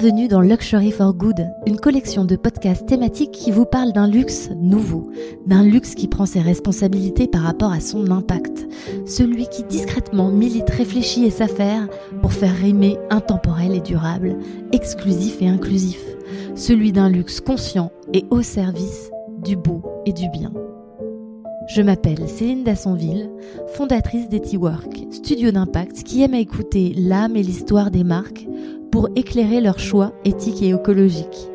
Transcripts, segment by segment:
Bienvenue dans Luxury for Good, une collection de podcasts thématiques qui vous parle d'un luxe nouveau, d'un luxe qui prend ses responsabilités par rapport à son impact, celui qui discrètement milite, réfléchit et s'affaire pour faire rimer intemporel et durable, exclusif et inclusif, celui d'un luxe conscient et au service du beau et du bien. Je m'appelle Céline Dassonville, fondatrice d'EtiWork, studio d'impact qui aime à écouter l'âme et l'histoire des marques pour éclairer leurs choix éthiques et écologiques.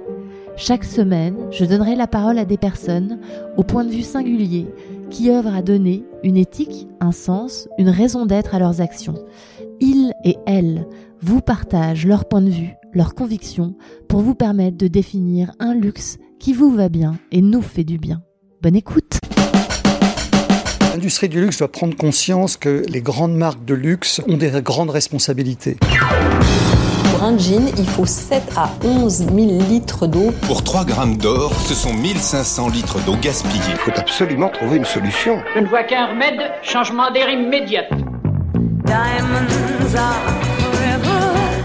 Chaque semaine, je donnerai la parole à des personnes au point de vue singulier qui œuvrent à donner une éthique, un sens, une raison d'être à leurs actions. Ils et elles vous partagent leur point de vue, leurs convictions pour vous permettre de définir un luxe qui vous va bien et nous fait du bien. Bonne écoute L'industrie du luxe doit prendre conscience que les grandes marques de luxe ont des grandes responsabilités. Pour un jean, il faut 7 à 11 000 litres d'eau. Pour 3 grammes d'or, ce sont 1500 litres d'eau gaspillée. Il faut absolument trouver une solution. Je ne vois qu'un remède, changement d'air immédiat.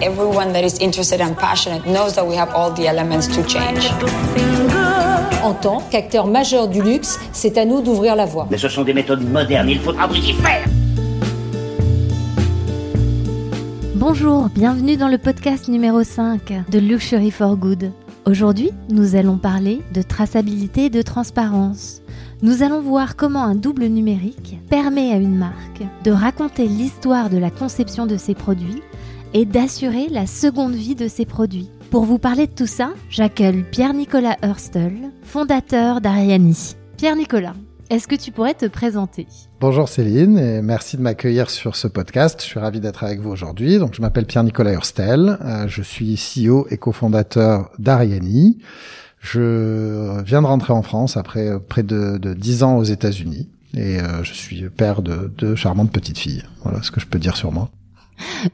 Everyone that is interested and passionate knows that we have all the elements to change. En tant qu'acteur majeur du luxe, c'est à nous d'ouvrir la voie. Mais ce sont des méthodes modernes, il faudra vous y faire. Bonjour, bienvenue dans le podcast numéro 5 de Luxury for Good. Aujourd'hui, nous allons parler de traçabilité et de transparence. Nous allons voir comment un double numérique permet à une marque de raconter l'histoire de la conception de ses produits et d'assurer la seconde vie de ses produits. Pour vous parler de tout ça, j'accueille Pierre-Nicolas Hurstel, fondateur d'Ariani. Pierre-Nicolas, est-ce que tu pourrais te présenter? Bonjour Céline et merci de m'accueillir sur ce podcast. Je suis ravi d'être avec vous aujourd'hui. Donc je m'appelle Pierre-Nicolas Hurstel, euh, je suis CEO et cofondateur d'Ariani. Je viens de rentrer en France après près de, de 10 ans aux États-Unis et euh, je suis père de deux charmantes petites filles. Voilà ce que je peux dire sur moi.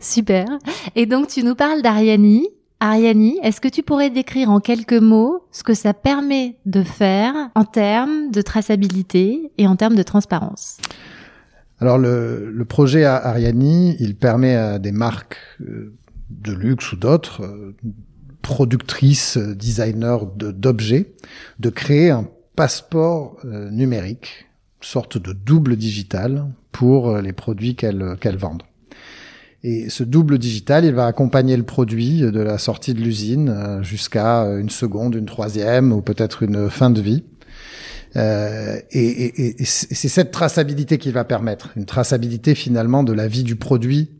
Super. Et donc tu nous parles d'Ariani. Ariani, est-ce que tu pourrais décrire en quelques mots ce que ça permet de faire en termes de traçabilité et en termes de transparence? Alors le, projet Ariani, il permet à des marques euh, de luxe ou d'autres, euh, productrices, designers d'objets, de, créer un passeport euh, numérique, sorte de double digital pour les produits qu'elles vendent. Et ce double digital, il va accompagner le produit de la sortie de l'usine euh, jusqu'à une seconde, une troisième ou peut-être une fin de vie. Euh, et, et, et c'est cette traçabilité qui va permettre, une traçabilité finalement de la vie du produit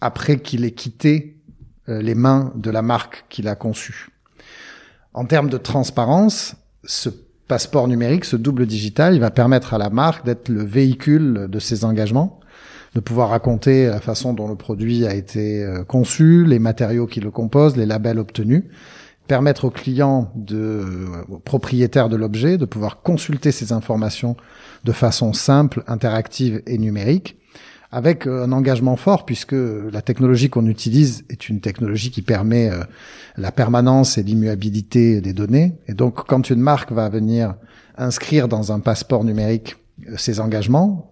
après qu'il ait quitté euh, les mains de la marque qu'il a conçue. En termes de transparence, ce passeport numérique, ce double digital, il va permettre à la marque d'être le véhicule de ses engagements de pouvoir raconter la façon dont le produit a été euh, conçu, les matériaux qui le composent, les labels obtenus, permettre aux clients, de, aux propriétaires de l'objet, de pouvoir consulter ces informations de façon simple, interactive et numérique, avec euh, un engagement fort puisque la technologie qu'on utilise est une technologie qui permet euh, la permanence et l'immuabilité des données. Et donc, quand une marque va venir inscrire dans un passeport numérique ses engagements,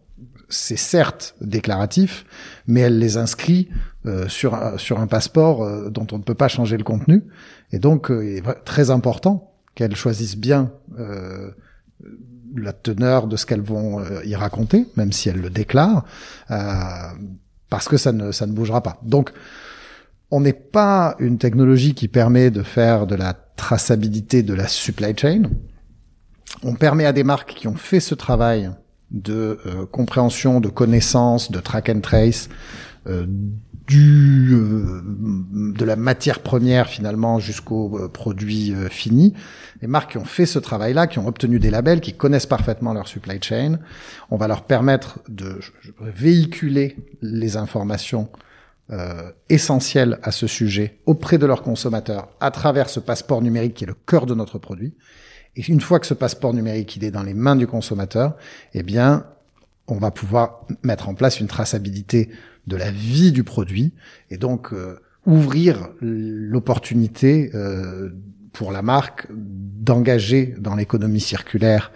c'est certes déclaratif, mais elle les inscrit euh, sur un, sur un passeport euh, dont on ne peut pas changer le contenu. Et donc, euh, il est très important qu'elles choisissent bien la teneur de ce qu'elles vont y raconter, même si elles le déclarent, parce que ça ne ça ne bougera pas. Donc, on n'est pas une technologie qui permet de faire de la traçabilité de la supply chain. On permet à des marques qui ont fait ce travail de euh, compréhension, de connaissance, de track and trace, euh, du euh, de la matière première finalement jusqu'au produit fini. Les marques qui ont fait ce travail-là, qui ont obtenu des labels, qui connaissent parfaitement leur supply chain, on va leur permettre de véhiculer les informations essentielles à ce sujet auprès de leurs consommateurs à travers ce passeport numérique qui est le cœur de notre produit une fois que ce passeport numérique est dans les mains du consommateur, eh bien, on va pouvoir mettre en place une traçabilité de la vie du produit et donc euh, ouvrir l'opportunité euh, pour la marque d'engager dans l'économie circulaire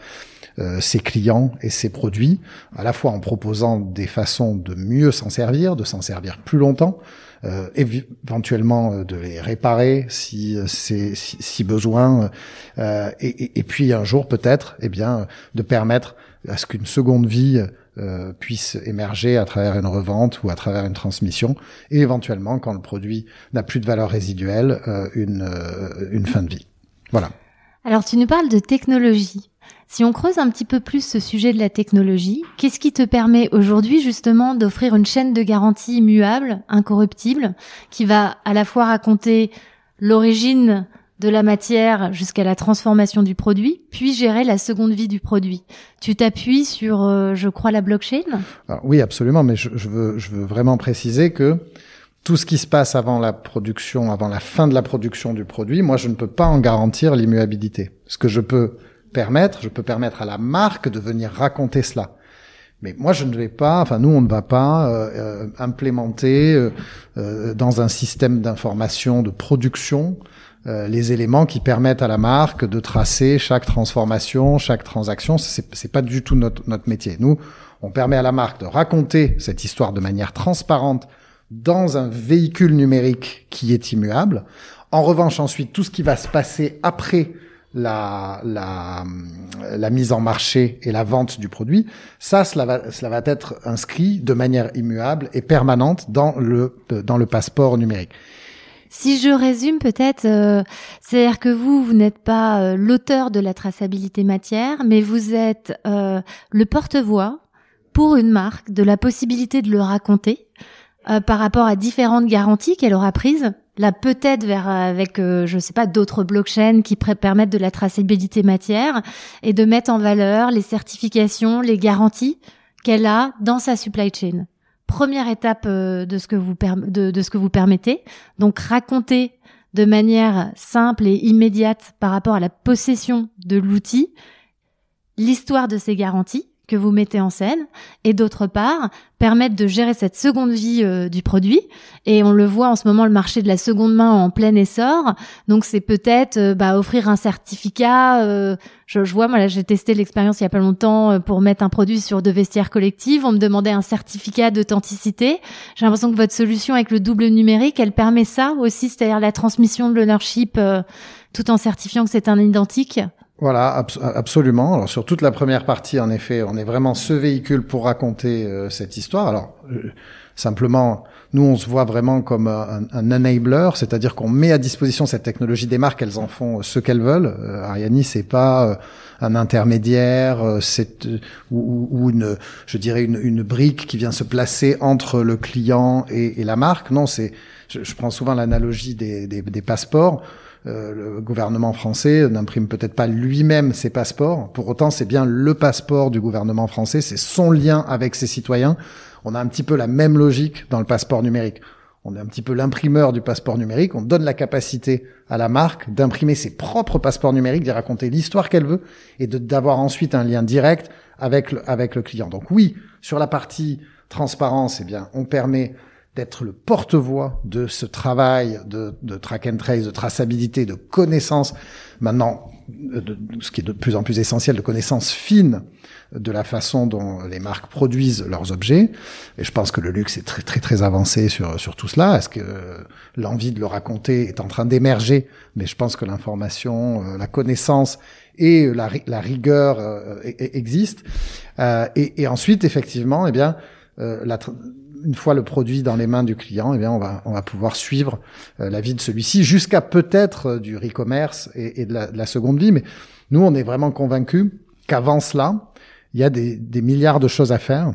euh, ses clients et ses produits, à la fois en proposant des façons de mieux s'en servir, de s'en servir plus longtemps, euh, éventuellement de les réparer si c'est si, si, besoin, et, et, et, puis un jour peut-être, eh bien, de permettre à ce qu'une seconde vie euh, puisse émerger à travers une revente ou à travers une transmission, et éventuellement, quand le produit n'a plus de valeur résiduelle, euh, une, euh, une fin de vie. Voilà. Alors tu nous parles de technologie. Si on creuse un petit peu plus ce sujet de la technologie, qu'est-ce qui te permet aujourd'hui justement d'offrir une chaîne de garantie immuable, incorruptible, qui va à la fois raconter l'origine de la matière jusqu'à la transformation du produit, puis gérer la seconde vie du produit? Tu t'appuies sur, euh, je crois, la blockchain? Oui, absolument, mais je, je, veux, je veux vraiment préciser que tout ce qui se passe avant la production, avant la fin de la production du produit, moi, je ne peux pas en garantir l'immuabilité. Ce que je peux permettre, je peux permettre à la marque de venir raconter cela. Mais moi, je ne vais pas, enfin nous, on ne va pas euh, euh implémenter euh, euh, dans un système d'information de production euh, les éléments qui permettent à la marque de tracer chaque transformation, chaque transaction. C'est, pas du tout notre, notre métier. Nous, on permet à la marque de raconter cette histoire de manière transparente dans un véhicule numérique qui est immuable. En revanche, ensuite, tout ce qui va se passer après la, la, la mise en marché et la vente du produit, ça, cela va, cela va être inscrit de manière immuable et permanente dans le, dans le passeport numérique. Si je résume peut-être, euh, c'est-à-dire que vous, vous n'êtes pas euh, l'auteur de la traçabilité matière, mais vous êtes euh, le porte-voix pour une marque de la possibilité de le raconter par rapport à différentes garanties qu'elle aura prises, là peut-être vers avec je sais pas d'autres blockchains qui permettent de la traçabilité matière et de mettre en valeur les certifications, les garanties qu'elle a dans sa supply chain première étape euh, de ce que vous de, de ce que vous permettez. Donc raconter de manière simple et immédiate par rapport à la possession de l'outil l'histoire de ces garanties que vous mettez en scène et d'autre part permettre de gérer cette seconde vie euh, du produit. Et on le voit en ce moment le marché de la seconde main en plein essor. Donc c'est peut-être euh, bah, offrir un certificat euh, je, je, vois moi là j'ai testé l'expérience il y a pas longtemps pour mettre un produit sur de vestiaires collectives on me demandait un certificat d'authenticité. J'ai l'impression que votre solution avec le double numérique elle permet ça aussi c'est-à-dire la transmission de l'ownership tout en certifiant que c'est un identique voilà, absolument. Alors sur toute la première partie, en effet, on est vraiment ce véhicule pour raconter euh, cette histoire. Alors euh, simplement, nous on se voit vraiment comme un, un enabler, c'est-à-dire qu'on met à disposition cette technologie des marques, elles en font ce qu'elles veulent. Euh, Ariani, c'est pas un intermédiaire, c'est ou, ou, une, je dirais une, brique qui vient se placer entre le client et, et la marque. Non, c'est, je, prends souvent l'analogie des passeports. Euh, le gouvernement français n'imprime peut-être pas lui-même ses passeports. Pour autant, c'est bien le passeport du gouvernement français, c'est son lien avec ses citoyens. On a un petit peu la même logique dans le passeport numérique. On est un petit peu l'imprimeur du passeport numérique. On donne la capacité à la marque d'imprimer ses propres passeports numériques, d'y raconter l'histoire qu'elle veut et d'avoir ensuite un lien direct avec le, avec le client. Donc oui, sur la partie transparence, eh bien, on permet d'être le porte-voix de ce travail de, de, track and trace, de traçabilité, de connaissance, maintenant, de, ce qui est de plus en plus essentiel, de connaissance fine de la façon dont les marques produisent leurs objets. Et je pense que le luxe est très très très avancé sur sur tout cela. Est-ce que l'envie de le raconter est en train d'émerger? Mais je pense que l'information, euh, la connaissance et la, la rigueur euh, e-, e-, existent. Euh, et, et, ensuite, effectivement, eh bien, la une fois le produit dans les mains du client, eh bien, on va, on va pouvoir suivre euh, la vie de celui-ci jusqu'à peut-être euh, du e-commerce et, et de, la, de, la, seconde vie. Mais nous, on est vraiment convaincus qu'avant cela, il y a des, des, milliards de choses à faire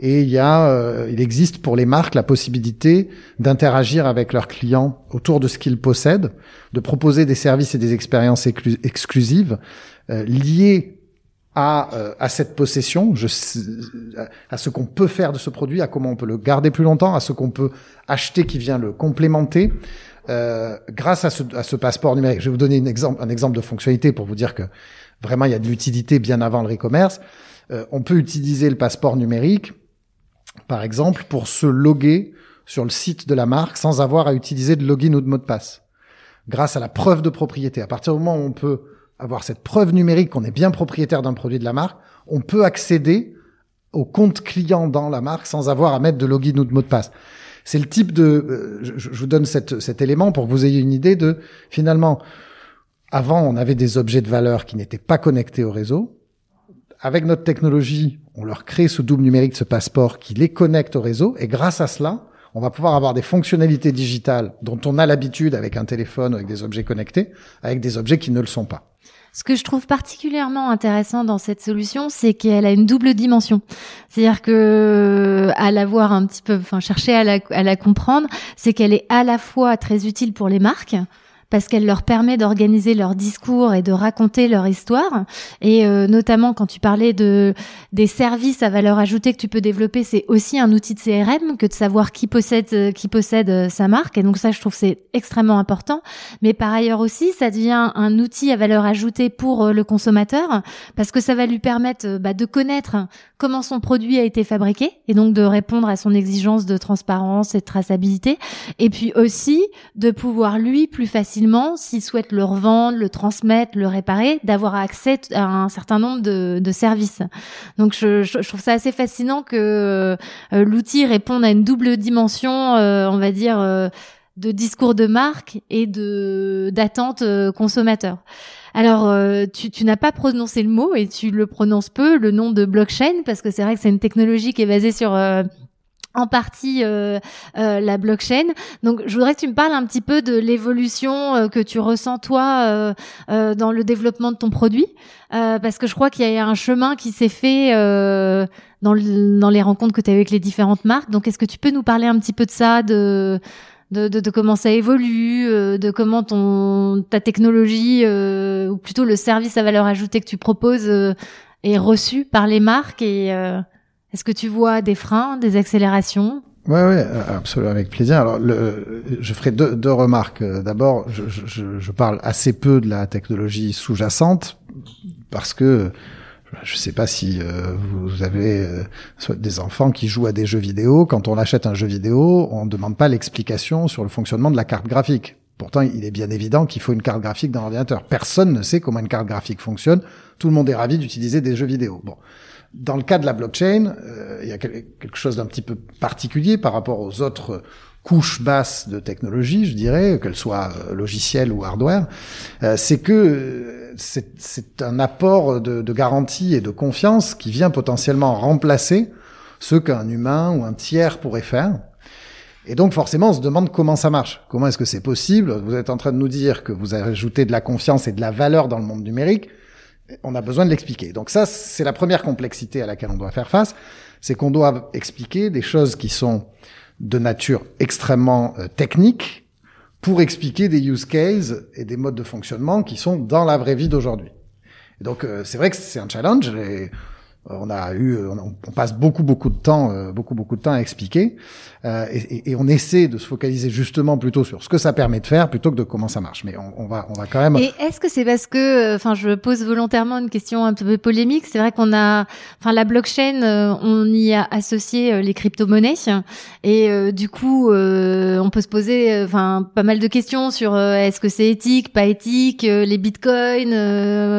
et il y a, euh, il existe pour les marques la possibilité d'interagir avec leurs clients autour de ce qu'ils possèdent, de proposer des services et des expériences exclusives euh, liées à, euh, à cette possession, je, à ce qu'on peut faire de ce produit, à comment on peut le garder plus longtemps, à ce qu'on peut acheter qui vient le complémenter. Euh, grâce à ce, à ce, passeport numérique, je vais vous donner une exemple, un exemple de fonctionnalité pour vous dire que vraiment il y a de l'utilité bien avant le e-commerce. Euh, on peut utiliser le passeport numérique, par exemple, pour se loguer sur le site de la marque sans avoir à utiliser de login ou de mot de passe. Grâce à la preuve de propriété. À partir du moment où on peut avoir cette preuve numérique qu'on est bien propriétaire d'un produit de la marque, on peut accéder au compte client dans la marque sans avoir à mettre de login ou de mot de passe. C'est le type de, euh, je, vous donne cet élément pour que vous ayez une idée de, finalement, avant, on avait des objets de valeur qui n'étaient pas connectés au réseau. Avec notre technologie, on leur crée ce double numérique, ce passeport qui les connecte au réseau. Et grâce à cela, on va pouvoir avoir des fonctionnalités digitales dont on a l'habitude avec un téléphone, avec des objets connectés, avec des objets qui ne le sont pas. Ce que je trouve particulièrement intéressant dans cette solution, c'est qu'elle a une double dimension. C'est-à-dire que, à la voir un petit peu, enfin, chercher à la, à la comprendre, c'est qu'elle est à la fois très utile pour les marques, parce qu'elle leur permet d'organiser leur discours et de raconter leur histoire. Et euh, notamment quand tu parlais de des services à valeur ajoutée que tu peux développer, c'est aussi un outil de CRM que de savoir qui possède euh, qui possède euh, sa marque. Et donc ça, je trouve c'est extrêmement important. Mais par ailleurs aussi, ça devient un outil à valeur ajoutée pour le consommateur parce que ça va lui permettre bah, de connaître comment son produit a été fabriqué et donc de répondre à son exigence de transparence et de traçabilité. Et puis aussi de pouvoir lui plus facilement s'ils souhaitent le revendre, le transmettre, le réparer, d'avoir accès à un certain nombre de, services. Donc je, je, trouve ça assez fascinant que euh, l'outil réponde à une double dimension, euh, on va dire, euh, de discours de marque et de d'attente consommateur. Alors, tu, tu n'as pas prononcé le mot et tu le prononces peu, le nom de blockchain, parce que c'est vrai que c'est une technologie qui est basée sur en partie euh, euh, la blockchain. Donc, je voudrais que tu me parles un petit peu de l'évolution euh, que tu ressens toi dans le développement de ton produit, parce que je crois qu'il y a un chemin qui s'est fait dans, dans les rencontres que tu as eues avec les différentes marques. Donc, est-ce que tu peux nous parler un petit peu de ça, de de, de, de comment ça évolue, de comment ton ta technologie ou plutôt le service à valeur ajoutée que tu proposes est reçu par les marques et est-ce que tu vois des freins, des accélérations? Ouais, ouais, absolument, avec plaisir. Alors, le, je ferai deux, deux remarques. D'abord, je, je, je, parle assez peu de la technologie sous-jacente parce que je ne sais pas si euh, vous avez euh, des enfants qui jouent à des jeux vidéo. Quand on achète un jeu vidéo, on ne demande pas l'explication sur le fonctionnement de la carte graphique. Pourtant, il est bien évident qu'il faut une carte graphique dans l'ordinateur. Personne ne sait comment une carte graphique fonctionne. Tout le monde est ravi d'utiliser des jeux vidéo. Bon. Dans le cas de la blockchain, euh, il y a quelque chose d'un petit peu particulier par rapport aux autres couches basses de technologie, je dirais, qu'elles soient euh, logicielles ou hardware, euh, c'est que c'est un apport de, de, garantie et de confiance qui vient potentiellement remplacer ce qu'un humain ou un tiers pourrait faire. Et donc forcément, on se demande comment ça marche. Comment est-ce que c'est possible? Vous êtes en train de nous dire que vous ajoutez de la confiance et de la valeur dans le monde numérique on a besoin de l'expliquer. Donc ça, c'est la première complexité à laquelle on doit faire face, c'est qu'on doit expliquer des choses qui sont de nature extrêmement euh, technique pour expliquer des use cases et des modes de fonctionnement qui sont dans la vraie vie d'aujourd'hui. Donc euh, c'est vrai que c'est un challenge. Et on a eu, on, passe beaucoup beaucoup de temps, euh, beaucoup beaucoup de temps à expliquer, euh, et, et, on essaie de se focaliser justement plutôt sur ce que ça permet de faire plutôt que de comment ça marche. Mais on, on va, on va quand même. Et est-ce que c'est parce que, enfin, je pose volontairement une question un peu polémique. C'est vrai qu'on a, enfin, la blockchain, euh, on y a associé les crypto-monnaies, et du coup, on peut se poser, enfin, pas mal de questions sur est-ce que c'est éthique, pas éthique, les bitcoins.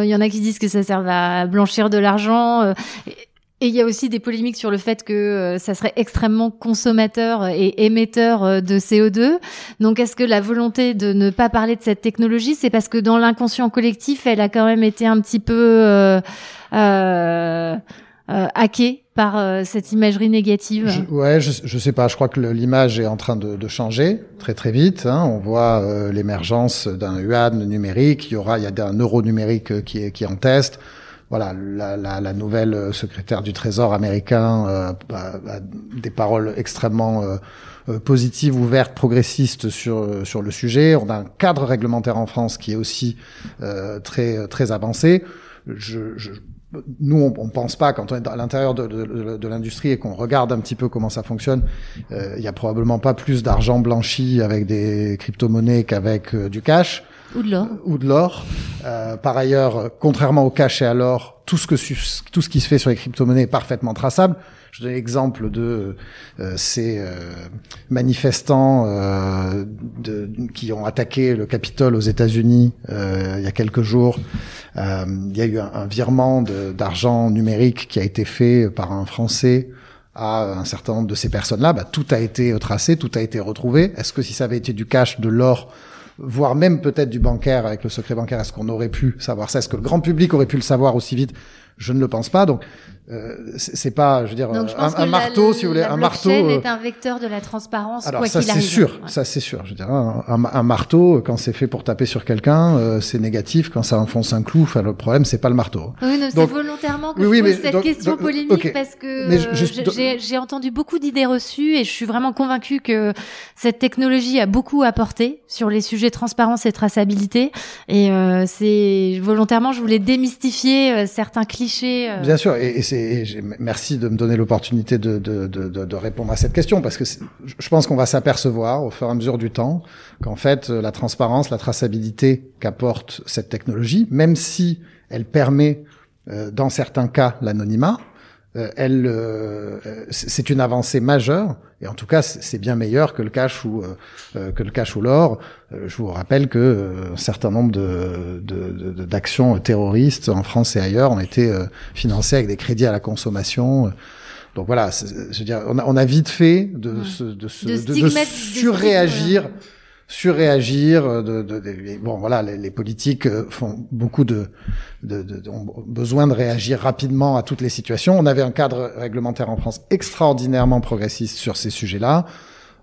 Il y en a qui disent que ça sert à blanchir de l'argent. Et il y a aussi des polémiques sur le fait que euh, ça serait extrêmement consommateur et émetteur euh, de CO2. Donc, est-ce que la volonté de ne pas parler de cette technologie, c'est parce que dans l'inconscient collectif, elle a quand même été un petit peu euh, euh, hackée par cette imagerie négative? Je, Ouais, je, je sais pas. Je crois que l'image est en train de, changer très très vite. Hein. On voit l'émergence d'un yuan numérique. Il y aura, il y a un euro numérique qui est qui est en test voilà, la, la, la, nouvelle euh, secrétaire du Trésor américain euh, a, des paroles extrêmement euh, positives, ouvertes, progressistes sur sur le sujet. On a un cadre réglementaire en France qui est aussi très très avancé. Je, je, nous, on, on pense pas quand on est à l'intérieur de, de, de l'industrie et qu'on regarde un petit peu comment ça fonctionne. Il y a probablement pas plus d'argent blanchi avec des crypto-monnaies qu'avec du cash. Ou de l'or. Ou de l'or. Euh, par ailleurs, contrairement au cash et à l'or, tout ce que tout ce qui se fait sur les crypto-monnaies est parfaitement traçable. Je donne l'exemple de euh, ces euh, manifestants euh, de, qui ont attaqué le Capitole aux États-Unis euh, il y a quelques jours. il y a eu un, un virement d'argent numérique qui a été fait par un Français à un certain nombre de ces personnes-là, bah, tout a été tracé, tout a été retrouvé. Est-ce que si ça avait été du cash, de l'or, voire même peut-être du bancaire avec le secret bancaire, est-ce qu'on aurait pu savoir ça? Est-ce que le grand public aurait pu le savoir aussi vite? Je ne le pense pas. Donc euh, c'est pas, je veux dire, Donc, je un, marteau, la, si vous voulez, la un marteau. euh, est un vecteur de la transparence, alors quoi ça c'est sûr, Ouais. ça c'est sûr. Je veux dire, un, un- un marteau quand c'est fait pour taper sur quelqu'un, euh, c'est négatif. Quand ça enfonce un clou, enfin le problème c'est pas le marteau. Oui, non, c'est Donc- volontairement que Oui, je oui, mais cette donc- question donc- polémique parce que j'ai- entendu beaucoup d'idées reçues et je suis vraiment convaincue que cette technologie a beaucoup apporté sur les sujets transparence et traçabilité. Et euh, c'est volontairement, je voulais démystifier certains clichés. Bien sûr, et, et c'est et merci de me donner l'opportunité de, répondre à cette question parce que je pense qu'on va s'apercevoir au fur et à mesure du temps qu'en fait euh, la transparence, la traçabilité qu'apporte cette technologie, même si elle permet euh, dans certains cas l'anonymat, elle, euh, euh, c'est une avancée majeure et en tout cas c'est bien meilleur que le cash ou euh, euh, que le cash ou l'or. Euh, je vous rappelle que euh, un certain nombre de de- de- d'actions terroristes en France et ailleurs ont été euh, financées avec des crédits à la consommation. Donc voilà, je veux dire, on a, on a vite fait de Ouais. se de, se- De de- de de surréagir surréagir euh, de, de, de- bon voilà les, les politiques euh, font beaucoup de, de, de- ont besoin de réagir rapidement à toutes les situations on avait un cadre réglementaire en France extraordinairement progressiste sur ces sujets-là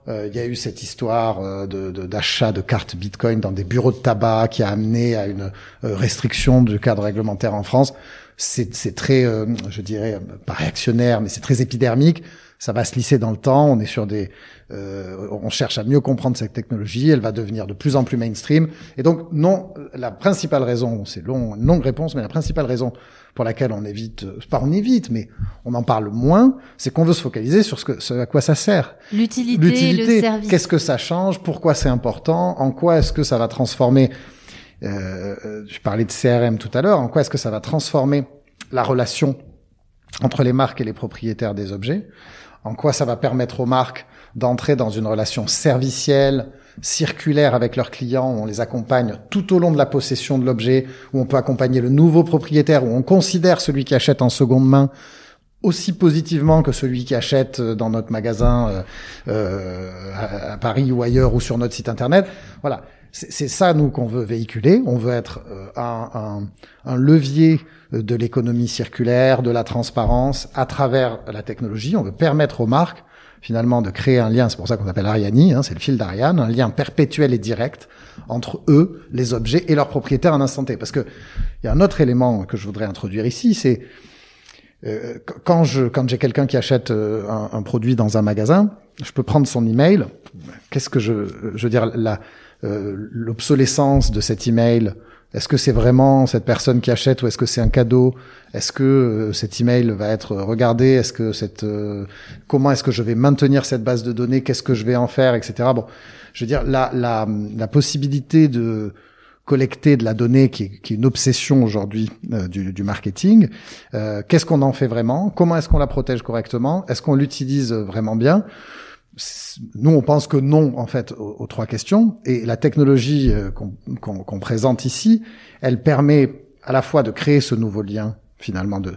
Euh, il y a eu cette histoire euh, de d'achat de, cartes Bitcoin dans des bureaux de tabac qui a amené à une restriction du cadre réglementaire en France. C'est très, euh, je dirais, pas réactionnaire, mais c'est très épidermique. Ça va se lisser dans le temps. On est sur des, euh, on cherche à mieux comprendre cette technologie. Elle va devenir de plus en plus mainstream. Et donc, non, la principale raison, c'est long, longue réponse, mais la principale raison pour laquelle on évite, euh, pas on évite, mais on en parle moins, c'est qu'on veut se focaliser sur ce, que, ce à quoi ça sert. L'utilité, le L'utilité, service. qu'est-ce que ça change, pourquoi c'est important, en quoi est-ce que ça va transformer, euh, euh, je parlais de CRM tout à l'heure, en quoi est-ce que ça va transformer la relation entre les marques et les propriétaires des objets, en quoi ça va permettre aux marques d'entrer dans une relation servicielle, circulaire avec leurs clients, où on les accompagne tout au long de la possession de l'objet, où on peut accompagner le nouveau propriétaire, où on considère celui qui achète en seconde main aussi positivement que celui qui achète euh, dans notre magasin euh, euh, à, à Paris ou ailleurs ou sur notre site internet. Voilà, c'est ça nous qu'on veut véhiculer. On veut être euh, un, un, un levier euh, de l'économie circulaire, de la transparence à travers la technologie. On veut permettre aux marques finalement de créer un lien. C'est pour ça qu'on appelle Ariani, hein, c'est le fil d'Ariane, un lien perpétuel et direct entre eux, les objets et leurs propriétaires un instant T. Parce que il y a un autre élément que je voudrais introduire ici, c'est euh, qu- quand je quand j'ai quelqu'un qui achète euh, un, produit dans un magasin, je peux prendre son email. Qu'est-ce que je je veux dire la l'obsolescence de cet email Est-ce que c'est vraiment cette personne qui achète ou est-ce que c'est un cadeau? Est-ce que euh, cet email va être regardé? Est-ce que cette euh, comment est-ce que je vais maintenir cette base de données? Qu'est-ce que je vais en faire, etc. Bon, je veux dire la la la possibilité de collecter de la donnée qui est, qui est une obsession aujourd'hui euh, du, du marketing. Euh, Qu'est-ce qu'on en fait vraiment? Comment est-ce qu'on la protège correctement? Est-ce qu'on l'utilise vraiment bien? Nous, on pense que non, en fait, aux, aux trois questions. Et la technologie euh, qu'on présente ici, elle permet à la fois de créer ce nouveau lien, finalement, de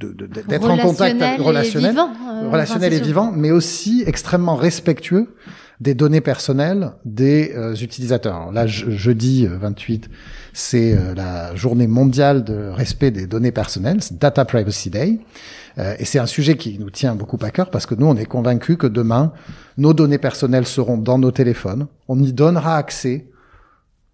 d'être en contact Relationnel et relationnel, vivant, euh, relationnel et c'est sûr. vivant, mais aussi extrêmement respectueux des données personnelles des euh, utilisateurs. Alors là, je- jeudi euh, 28, c'est euh, la journée mondiale de respect des données personnelles, Data Privacy Day. Euh, et c'est un sujet qui nous tient beaucoup à cœur parce que nous, on est convaincus que demain, nos données personnelles seront dans nos téléphones. On y donnera accès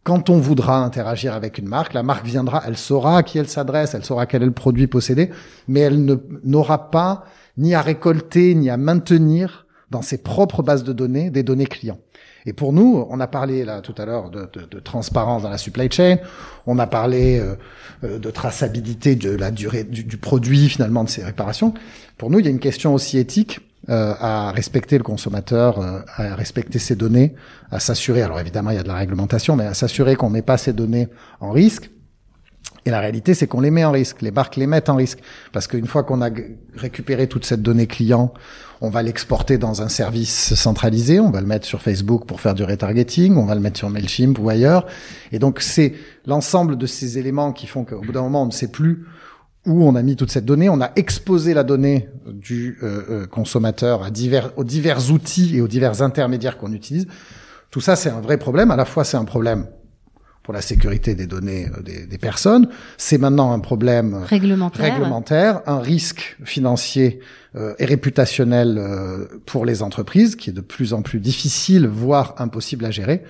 quand on voudra interagir avec une marque, la marque viendra, elle saura à qui elle s'adresse, elle saura quel est le produit possédé, mais elle n'aura pas ni à récolter ni à maintenir dans ses propres bases de données des données clients. Et pour nous, on a parlé là tout à l'heure de, de- de transparence dans la supply chain, on a parlé euh, euh, de traçabilité de la durée du, du produit finalement de ses réparations. Pour nous, il y a une question aussi éthique euh, à respecter le consommateur, euh, à respecter ses données, à s'assurer. Alors évidemment, il y a de la réglementation, mais à s'assurer qu'on met pas ces données en risque. Et la réalité, c'est qu'on les met en risque. Les marques les mettent en risque. Parce qu'une fois qu'on a récupéré toute cette donnée client, on va l'exporter dans un service centralisé. On va le mettre sur Facebook pour faire du retargeting. On va le mettre sur MailChimp ou ailleurs. Et donc, c'est l'ensemble de ces éléments qui font qu'au bout d'un moment, on ne sait plus où on a mis toute cette donnée, on a exposé la donnée du euh, euh, consommateur à divers, aux divers outils et aux divers intermédiaires qu'on utilise. Tout ça, c'est un vrai problème. À la fois, c'est un problème pour la sécurité des données euh, des, des, personnes. C'est maintenant un problème réglementaire, réglementaire un risque financier euh, et réputationnel euh, pour les entreprises qui est de plus en plus difficile, voire impossible à gérer.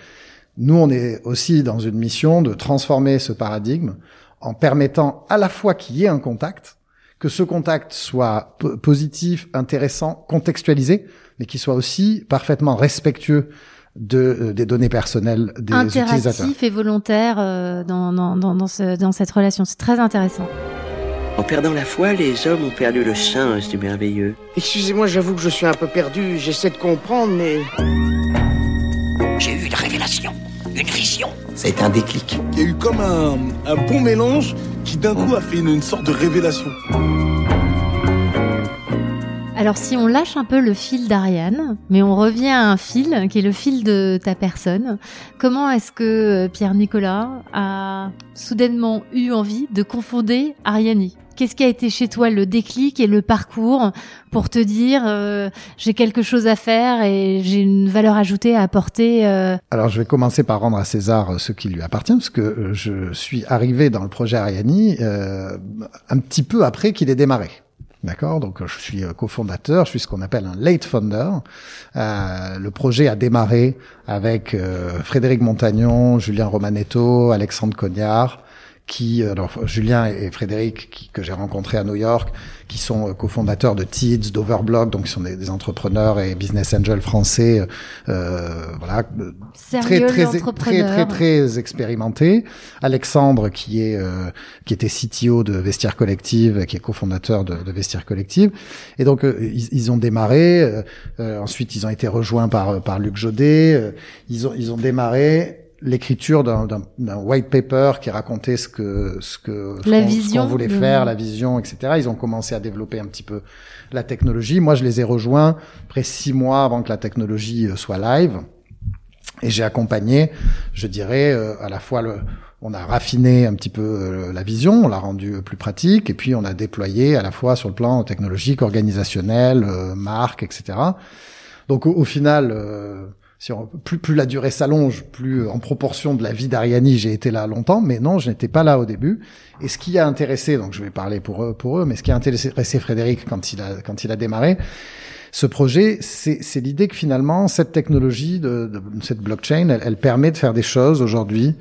Nous, on est aussi dans une mission de transformer ce paradigme en permettant à la fois qu'il y ait un contact, que ce contact soit positif, intéressant, contextualisé, mais qu'il soit aussi parfaitement respectueux de, euh, des données personnelles des utilisateurs. Interactif et volontaire euh, dans, dans, dans, dans, ce, dans cette relation. C'est très intéressant. En perdant la foi, les hommes ont perdu le sens du merveilleux. Excusez-moi, j'avoue que je suis un peu perdu. J'essaie de comprendre, mais... J'ai eu une révélation, une vision. C'est un déclic. Il y a eu comme un, un bon mélange qui d'un coup a fait une, une sorte de révélation. Alors si on lâche un peu le fil d'Ariane, mais on revient à un fil qui est le fil de ta personne, comment est-ce que euh, Pierre-Nicolas a soudainement eu envie de confonder Ariani? Qu'est-ce qui a été chez toi le déclic et le parcours pour te dire euh, j'ai quelque chose à faire et j'ai une valeur ajoutée à apporter euh... Alors je vais commencer par rendre à César ce qui lui appartient parce que je suis arrivé dans le projet Ariani euh, un petit peu après qu'il ait démarré. D'accord, donc je suis cofondateur, je suis ce qu'on appelle un late founder. Euh, le projet a démarré avec euh, Frédéric Montagnon, Julien Romanetto, Alexandre Cognard, qui, alors Julien et Frédéric, qui, que j'ai rencontrés à New York, qui sont euh, cofondateurs de TIDS, d'Overblock, donc qui sont des, des, entrepreneurs et business angels français, euh, voilà, Sérieux, très très très très très expérimentés. Alexandre, qui est euh, qui était CTO de Vestiaire Collective, qui est cofondateur de, de Vestiaire Collective, et donc euh, ils, ils, ont démarré. Euh, ensuite, ils ont été rejoints par par Luc Jodet. ils ont ils ont démarré l'écriture d'un white paper qui racontait ce que ce que la qu vision qu voulait de... faire, la vision, etc. Ils ont commencé à développer un petit peu la technologie. Moi, je les ai rejoints près six mois avant que la technologie soit live, et j'ai accompagné, je dirais, euh, à la fois le on a raffiné un petit peu euh, la vision, on l'a rendu plus pratique, et puis on a déployé à la fois sur le plan technologique, organisationnel, euh, marque, etc. Donc au, au final, euh, si on, plus, plus la durée s'allonge, plus en proportion de la vie d'Ariani, j'ai été là longtemps, mais non, je n'étais pas là au début. Et ce qui a intéressé, donc je vais parler pour eux, pour eux, mais ce qui a intéressé Frédéric quand il a, quand il a démarré, ce projet, c'est l'idée que finalement, cette technologie, de, de cette blockchain, elle, elle, permet de faire des choses aujourd'hui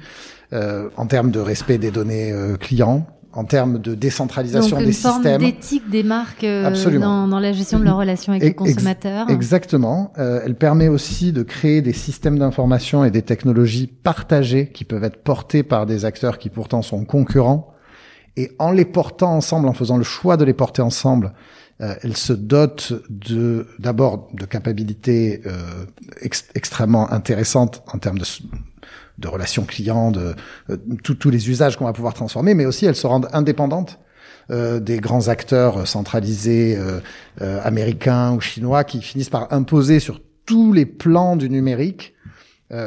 euh, en termes de respect des données euh, clients, en termes de décentralisation Donc des une forme systèmes. d'éthique des marques euh, dans, dans, la gestion de leur relation avec les consommateurs. Exactement. Euh, elle permet aussi de créer des systèmes d'information et des technologies partagées qui peuvent être portées par des acteurs qui pourtant sont concurrents. Et en les portant ensemble, en faisant le choix de les porter ensemble, euh, elle se dote de d'abord de capacités euh, ex extrêmement intéressantes en termes de de relations clients, de euh, tous les usages qu'on va pouvoir transformer, mais aussi elles se rendent indépendantes euh, des grands acteurs centralisés euh, américains ou chinois qui finissent par imposer sur tous les plans du numérique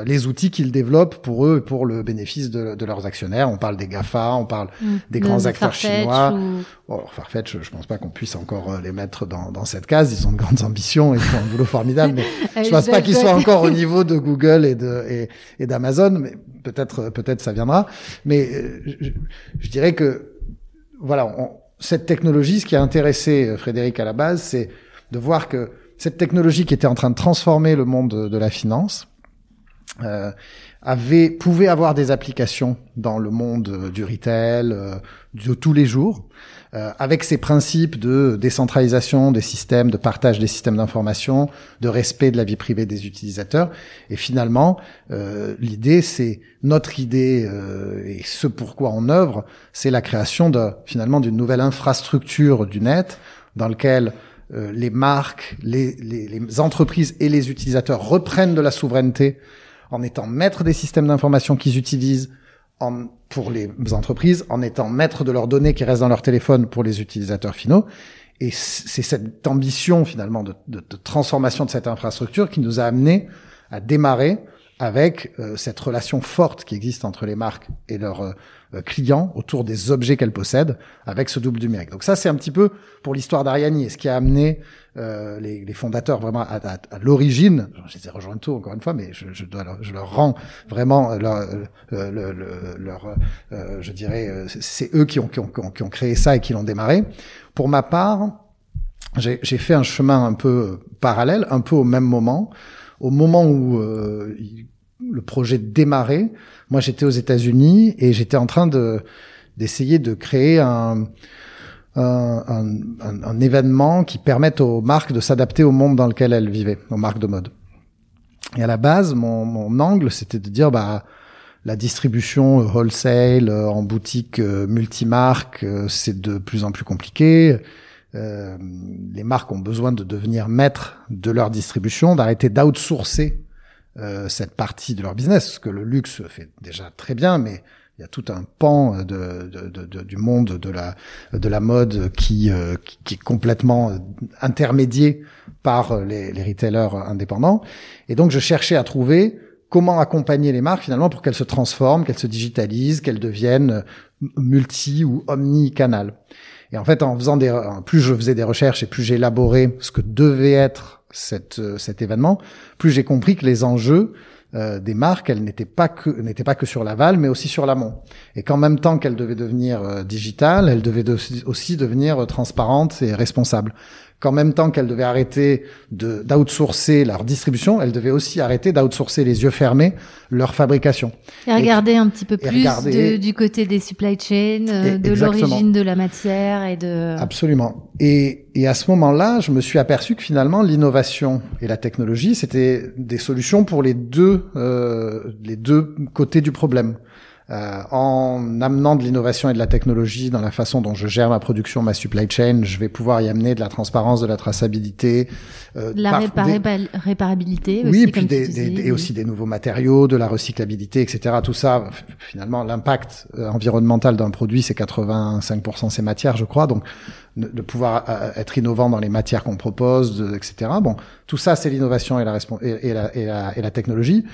les outils qu'ils développent pour eux et pour le bénéfice de, de, leurs actionnaires. On parle des GAFA, on parle mmh. des grands de acteurs Farfetch chinois. Ou... Bon, Farfetch, je, je pense pas qu'on puisse encore les mettre dans, dans, cette case. Ils ont de grandes ambitions, ils font un boulot formidable, mais je pense pas qu'ils soient encore au niveau de Google et de et, et d'Amazon. Mais peut-être peut-être ça viendra. Mais je, je dirais que voilà, on, cette technologie, ce qui a intéressé Frédéric à la base, c'est de voir que cette technologie qui était en train de transformer le monde de, de la finance euh, avait pouvait avoir des applications dans le monde du retail euh, de tous les jours euh, avec ces principes de décentralisation des systèmes de partage des systèmes d'information de respect de la vie privée des utilisateurs. Et finalement euh, l'idée c'est notre idée euh, et ce pourquoi on œuvre c'est la création de finalement d'une nouvelle infrastructure du net dans lequel euh, les marques les, les, les entreprises et les utilisateurs reprennent de la souveraineté en étant maître des systèmes d'information qu'ils utilisent en, pour les entreprises, en étant maître de leurs données qui restent dans leur téléphone pour les utilisateurs finaux. Et c'est cette ambition finalement de, de, de, transformation de cette infrastructure qui nous a amené à démarrer avec euh, cette relation forte qui existe entre les marques et leurs euh, clients autour des objets qu'elles possèdent, avec ce double numérique. Donc ça, c'est un petit peu pour l'histoire d'Ariani et ce qui a amené euh, les, les, fondateurs vraiment à, à, à l'origine. Je les ai rejoints tout encore une fois, mais je, je, dois leur, je leur rends vraiment leur, leur, leur je dirais, c'est eux qui ont, qui ont, qui ont créé ça et qui l'ont démarré. Pour ma part, j'ai fait un chemin un peu parallèle, un peu au même moment au moment où euh, le projet démarrait, moi j'étais aux États-Unis et j'étais en train de d'essayer de créer un, un, un, événement qui permette aux marques de s'adapter au monde dans lequel elles vivaient, aux marques de mode. Et à la base, mon, mon angle, c'était de dire, bah, la distribution wholesale en boutique euh, multimarque, euh, c'est de plus en plus compliqué. Euh, les marques ont besoin de devenir maîtres de leur distribution, d'arrêter d'outsourcer euh, cette partie de leur business, ce que le luxe fait déjà très bien, mais il y a tout un pan de, de, de, du monde de la de la mode qui, euh, qui, est complètement intermédié par les, les retailers indépendants. Et donc je cherchais à trouver comment accompagner les marques finalement pour qu'elles se transforment, qu'elles se digitalisent, qu'elles deviennent multi ou omni-canal. Et en fait, en faisant des, plus je faisais des recherches et plus j'élaborais ce que devait être cette, euh, cet événement, plus j'ai compris que les enjeux euh, des marques, elles n'étaient pas que n'étaient pas que sur l'aval, mais aussi sur l'amont. Et qu'en même temps qu'elles devaient devenir euh, digitales, elles devaient aussi devenir euh, transparentes et responsables qu'en même temps qu'elles devaient arrêter de d'outsourcer leur distribution, elles devaient aussi arrêter d'outsourcer les yeux fermés leur fabrication. Et regarder un petit peu plus de, du côté des supply chains, euh, de l'origine de la matière et de... Absolument. Et, et à ce moment-là, je me suis aperçu que finalement, l'innovation et la technologie, c'était des solutions pour les deux, euh, les deux côtés du problème. Euh, en amenant de l'innovation et de la technologie dans la façon dont je gère ma production, ma supply chain, je vais pouvoir y amener de la transparence, de la traçabilité, euh, la réparabilité. Oui, et puis des, et aussi des nouveaux matériaux, de la recyclabilité, etc. Tout ça, finalement, l'impact euh, environnemental d'un produit, c'est 85% ces matières, je crois. Donc, de pouvoir euh, être innovant dans les matières qu'on propose, etc. Bon, tout ça, c'est l'innovation et la, et, la, et, la, et la technologie.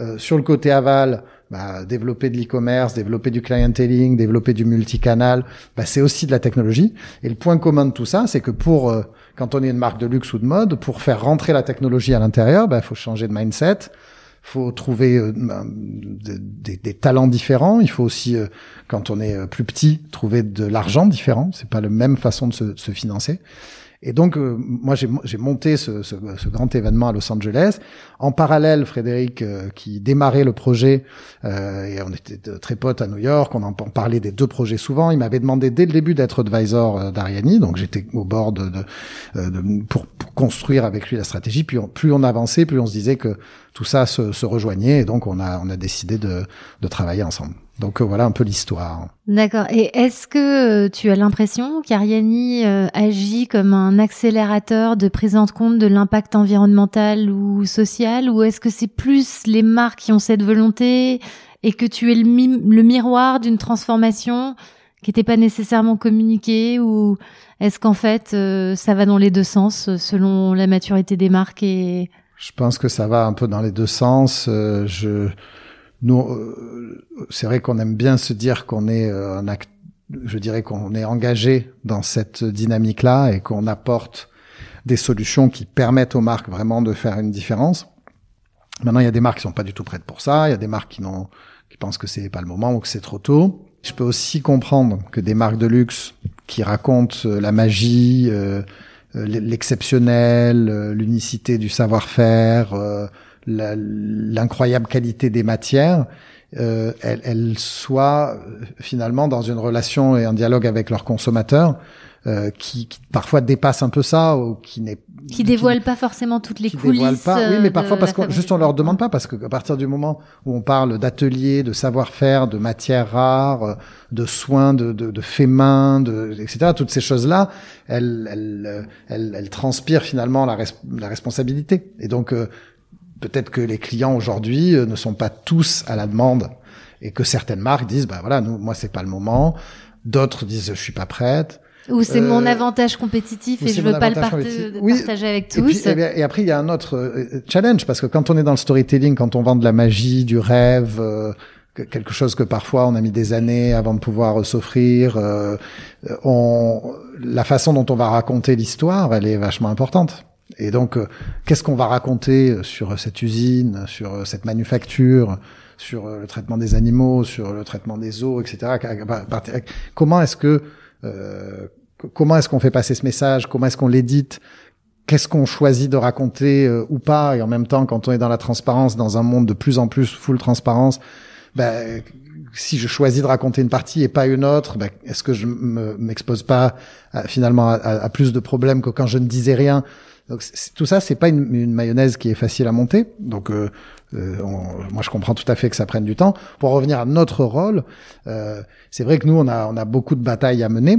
Euh, sur le côté aval, bah, développer de l'e-commerce, développer du clienteling, développer du multicanal, bah, c'est aussi de la technologie. Et le point commun de tout ça, c'est que pour euh, quand on est une marque de luxe ou de mode, pour faire rentrer la technologie à l'intérieur, il bah, faut changer de mindset, faut trouver euh, des, des, talents différents. Il faut aussi, quand on est plus petit, trouver de l'argent différent. C'est pas la même façon de se, de se financer. Et donc, euh, moi, j'ai monté ce, ce, ce, grand événement à Los Angeles. En parallèle, Frédéric, euh, qui démarrait le projet, euh, et on était très potes à New York, on en parlait des deux projets souvent, il m'avait demandé dès le début d'être advisor euh, d'Ariani, donc j'étais au bord de, de, de pour, pour, construire avec lui la stratégie. Puis plus on avançait, plus on se disait que tout ça se, se rejoignait, et donc on a, on a décidé de, de travailler ensemble. Donc euh, voilà un peu l'histoire. D'accord. Et est-ce que euh, tu as l'impression qu'Ariani euh, agit comme un accélérateur de prise en compte de l'impact environnemental ou social, ou est-ce que c'est plus les marques qui ont cette volonté et que tu es le, le miroir d'une transformation qui n'était pas nécessairement communiquée, ou est-ce qu'en fait ça va dans les deux sens selon la maturité des marques et Je pense que ça va un peu dans les deux sens. je nous, euh, c'est vrai qu'on aime bien se dire qu'on est euh, un je dirais qu'on est engagé dans cette dynamique-là et qu'on apporte des solutions qui permettent aux marques vraiment de faire une différence. Maintenant, il y a des marques qui sont pas du tout prêtes pour ça. Il y a des marques qui n'ont, qui pensent que c'est pas le moment ou que c'est trop tôt. Je peux aussi comprendre que des marques de luxe qui racontent euh, la magie, l'exceptionnel, l'unicité du savoir-faire, l'incroyable qualité des matières, euh, elles, elles, soient euh, finalement dans une relation et un dialogue avec leurs consommateurs euh, qui, qui, parfois dépasse un peu ça ou qui n'est qui dévoile pas forcément toutes les coulisses. Pas, oui, mais parfois parce que juste on leur demande pas parce que à partir du moment où on parle d'ateliers, de savoir-faire, de matières rares, de soins, de, de, de faits main, de etc. Toutes ces choses-là, elles, elles, elles, elles, transpirent finalement la, la responsabilité. Et donc peut-être que les clients aujourd'hui euh, ne sont pas tous à la demande et que certaines marques disent bah voilà nous moi c'est pas le moment d'autres disent je suis pas prête Ou c'est mon avantage compétitif et je veux pas le partager avec tous. Et, puis, et, après, il y a un autre challenge parce que quand on est dans le storytelling, quand on vend de la magie, du rêve, quelque chose que parfois on a mis des années avant de pouvoir s'offrir. Euh, on, la façon dont on va raconter l'histoire, elle est vachement importante. Et donc, euh, qu'est-ce qu'on va raconter sur cette usine, sur cette manufacture, sur le traitement des animaux, sur le traitement des eaux, etc. Comment est-ce que euh, comment est-ce qu'on fait passer ce message Comment est-ce qu'on l'édite Qu'est-ce qu'on choisit de raconter ou pas Et en même temps, quand on est dans la transparence, dans un monde de plus en plus full transparence, ben, si je choisis de raconter une partie et pas une autre, ben, est-ce que je m'expose pas finalement à, plus de problèmes que quand je ne disais rien? Donc tout ça, c'est pas une, une, mayonnaise qui est facile à monter. Donc euh, euh moi, je comprends tout à fait que ça prenne du temps. Pour revenir à notre rôle, euh, c'est vrai que nous, on a, on a beaucoup de batailles à mener.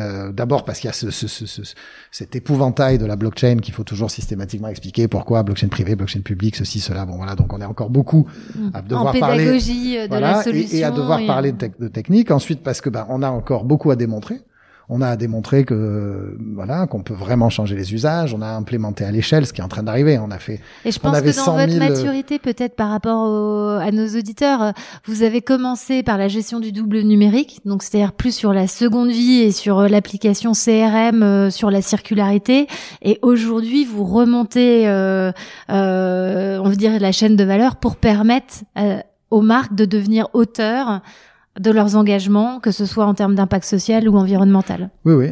Euh, D'abord parce qu'il y a ce, ce, ce, cet épouvantail de la blockchain qu'il faut toujours systématiquement expliquer pourquoi blockchain privé, blockchain public, ceci, cela. Bon voilà, donc on est encore beaucoup à devoir en pédagogie parler de la solution et, et, à devoir parler de, de, technique. Ensuite parce que ben on a encore beaucoup à démontrer on a démontré que voilà qu'on peut vraiment changer les usages. On a implémenté à l'échelle ce qui est en train d'arriver. On a fait. Et je pense que dans votre maturité, peut-être par rapport à nos auditeurs, vous avez commencé par la gestion du double numérique, donc c'est-à-dire plus sur la seconde vie et sur euh, l'application CRM, euh, sur la circularité. Et aujourd'hui, vous remontez, euh, euh, on veut dire la chaîne de valeur pour permettre aux marques de devenir auteurs de leurs engagements, que ce soit en termes d'impact social ou environnemental. Oui, oui,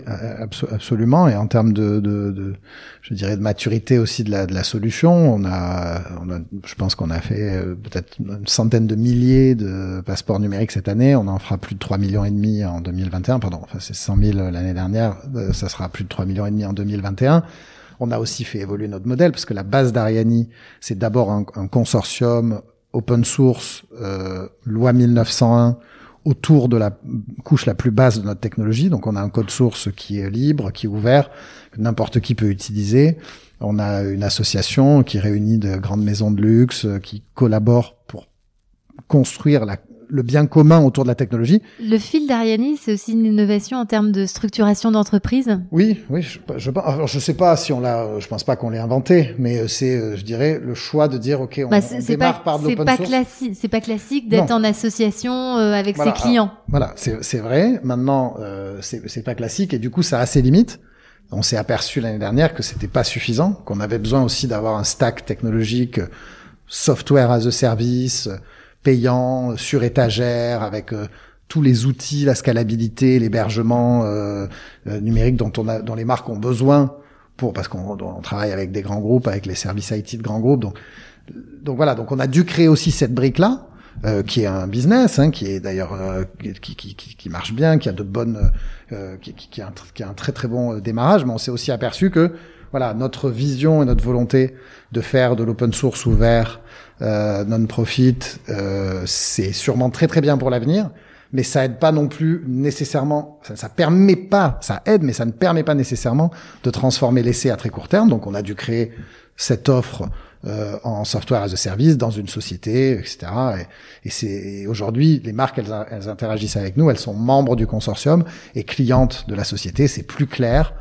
absolument. Et en termes de, de, de, je dirais, de maturité aussi de la, de la solution, on a, on a je pense qu'on a fait euh, peut-être une centaine de milliers de passeports numériques cette année. On en fera plus de 3 millions et demi en 2021. Pardon, enfin c'est 100 000 l'année dernière. Euh, ça sera plus de 3 millions et demi en 2021. On a aussi fait évoluer notre modèle parce que la base d'Ariani, c'est d'abord un, un, consortium open source, euh, loi 1901 autour de la couche la plus basse de notre technologie. Donc on a un code source qui est libre, qui est ouvert, que n'importe qui peut utiliser. On a une association qui réunit de grandes maisons de luxe, qui collaborent pour construire la, le bien commun autour de la technologie. Le fil d'Ariani, c'est aussi une innovation en termes de structuration d'entreprise? Oui, oui. Je, je, je sais pas si on l'a. Je pense pas qu'on l'ait inventé, mais euh, c'est, euh, je dirais, le choix de dire, ok, on, bah, on démarre pas, par de l'open source. C'est pas classique d'être en association euh, avec ses clients. voilà, c'est vrai. Maintenant, euh, c'est pas classique et du coup, ça a ses limites. On s'est aperçu l'année dernière que c'était pas suffisant, qu'on avait besoin aussi d'avoir un stack technologique, software as a service payant, sur étagère, avec euh, tous les outils, la scalabilité, l'hébergement euh, euh, numérique dont on a, dont les marques ont besoin pour parce qu'on travaille avec des grands groupes, avec les services IT de grands groupes. Donc, donc voilà, donc on a dû créer aussi cette brique là. qui est un business, hein, qui est d'ailleurs qui, qui, qui, qui, marche bien, qui a de bonnes, qui, qui, un, qui a un très très bon démarrage, mais on s'est aussi aperçu que voilà notre vision et notre volonté de faire de l'open source ouvert, euh, non-profit, euh, c'est sûrement très très bien pour l'avenir, mais ça aide pas non plus nécessairement, ça, ça permet pas, ça aide, mais ça ne permet pas nécessairement de transformer l'essai à très court terme. Donc on a dû créer cette offre euh, en software as a service dans une société, etc. Et, c'est aujourd'hui les marques, elles, elles, interagissent avec nous, elles sont membres du consortium et clientes de la société. C'est plus clair,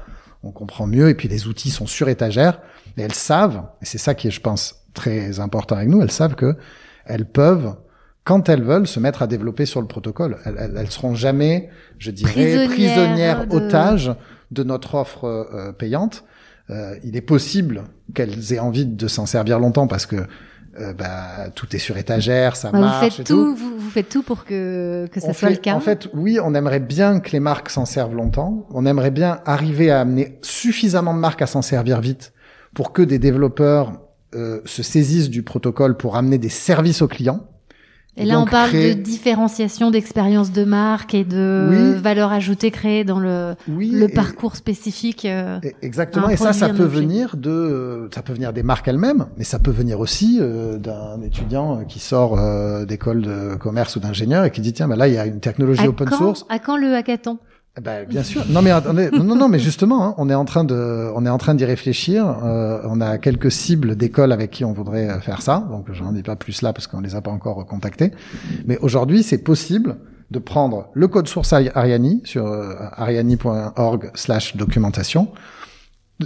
on comprend mieux, et puis les outils sont sur étagère, et elles savent, et c'est ça qui est, je pense, très important avec nous, elles savent que elles peuvent, quand elles veulent, se mettre à développer sur le protocole. Elles, elles, seront jamais, je dirais, prisonnières, otages de notre offre euh, payante. Euh, il est possible qu'elles aient envie de s'en servir longtemps parce que euh, bah, tout est sur étagère, ça marche. Vous faites tout, Vous, vous, faites tout pour que, que ça soit le cas. En fait, oui, on aimerait bien que les marques s'en servent longtemps. On aimerait bien arriver à amener suffisamment de marques à s'en servir vite pour que des développeurs euh, se saisissent du protocole pour amener des services aux clients. Et, là, on parle de différenciation d'expérience de marque et de valeur ajoutée créée dans le, le parcours spécifique. Euh, exactement. Et ça, ça peut venir de, ça peut venir des marques elles-mêmes, mais ça peut venir aussi euh, d'un étudiant qui sort d'école de commerce ou d'ingénieur et qui dit tiens, ben là, il y a une technologie open source. À quand le hackathon? Ben, bien sûr. Non mais attendez, non non mais justement, hein, on est en train de, on est en train d'y réfléchir. Euh, on a quelques cibles d'écoles avec qui on voudrait euh, faire ça. Donc j'en dis pas plus là parce qu'on les a pas encore contactés. Mais aujourd'hui, c'est possible de prendre le code source Ariani sur euh, ariani.org slash documentation.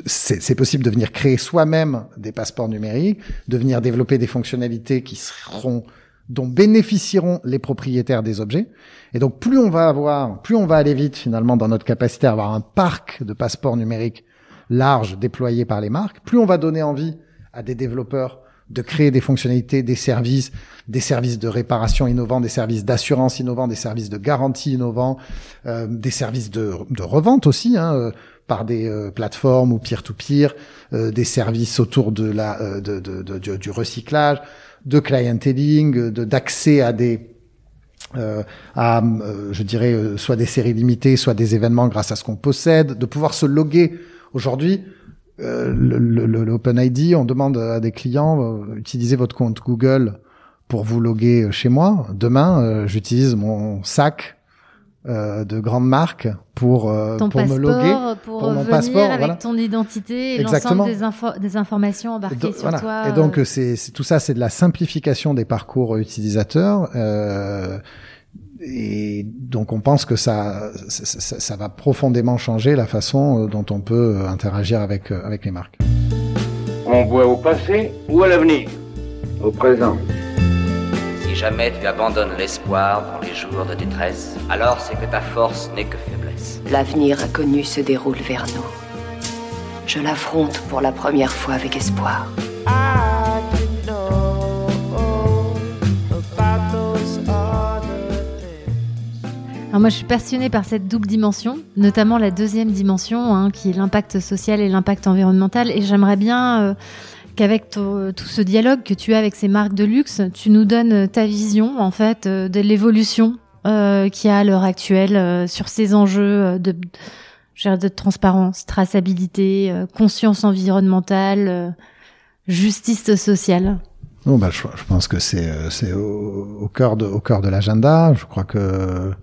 C'est possible de venir créer soi-même des passeports numériques, de venir développer des fonctionnalités qui seront dont bénéficieront les propriétaires des objets. Et donc plus on va avoir, plus on va aller vite finalement dans notre capacité à avoir un parc de passeports numériques large déployé par les marques, plus on va donner envie à des développeurs de créer des fonctionnalités, des services, des services de réparation innovants, des services d'assurance innovants, des services de garantie innovants, euh, des services de, de revente aussi, hein, euh, par des euh, plateformes ou peer-to-peer, des services autour de la de, de, de, du recyclage, de clienteling, de d'accès à des à, je dirais, soit des séries limitées, soit des événements grâce à ce qu'on possède, de pouvoir se loguer. Aujourd'hui, euh, l'OpenID, on demande à des clients, euh, utilisez votre compte Google pour vous loguer chez moi. Demain, euh, j'utilise mon sac euh, de grande marque pour pour me loguer pour, pour mon passeport avec ton identité et l'ensemble des, des informations embarquées sur toi. Et donc c'est tout ça, c'est de la simplification des parcours utilisateurs. Euh, et donc on pense que ça, ça, ça, va profondément changer la façon euh, dont on peut euh, interagir avec, euh, avec les marques. On voit au passé ou à l'avenir Au présent. Si jamais tu abandonnes l'espoir dans les jours de détresse, alors c'est que ta force n'est que faiblesse. L'avenir inconnu se déroule vers nous. Je l'affronte pour la première fois avec espoir. moi, je suis passionnée par cette double dimension, notamment la deuxième dimension, hein, qui est l'impact social et l'impact environnemental. Et j'aimerais bien euh, qu'avec tout ce dialogue que tu as avec ces marques de luxe, tu nous donnes ta vision, en fait, euh, de l'évolution euh, qu'il y a à l'heure actuelle euh, sur ces enjeux de, transparence, traçabilité, conscience environnementale, justice sociale. Bon, bah, je, pense que c'est au, cœur de au cœur de l'agenda. Je crois que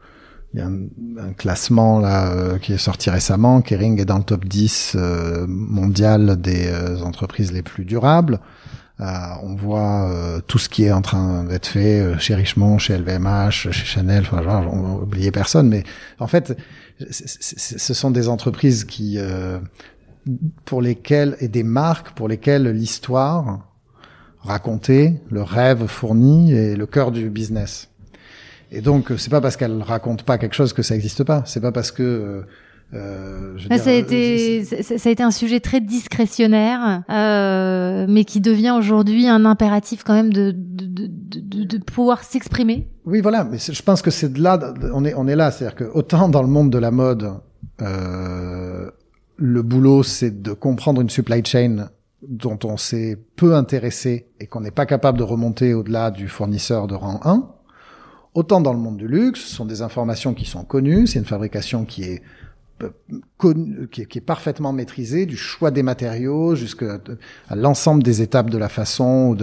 il y a un, un classement là euh, qui est sorti récemment. Kering est dans le top 10 euh, mondial des euh, entreprises les plus durables. on voit tout ce qui est en train d'être fait chez Richemont, chez LVMH, chez Chanel. Enfin, genre, on oublié personne, mais en fait, ce sont des entreprises qui, pour lesquelles et des marques pour lesquelles l'histoire racontée, le rêve fourni est le cœur du business. Et donc, c'est pas parce qu'elle raconte pas quelque chose que ça n'existe pas. C'est pas parce que euh, euh je ça, a été, ça a été un sujet très discrétionnaire, euh, mais qui devient aujourd'hui un impératif quand même de, de, de, de pouvoir s'exprimer. Oui, voilà. Mais je pense que c'est de là, on est, on est là. C'est-à-dire que autant dans le monde de la mode, euh, le boulot, c'est de comprendre une supply chain dont on s'est peu intéressé et qu'on n'est pas capable de remonter au-delà du fournisseur de rang 1 Autant dans le monde du luxe, ce sont des informations qui sont connues, c'est une fabrication qui est euh, qui est, qui est, parfaitement maîtrisée, du choix des matériaux jusqu'à l'ensemble des étapes de la façon,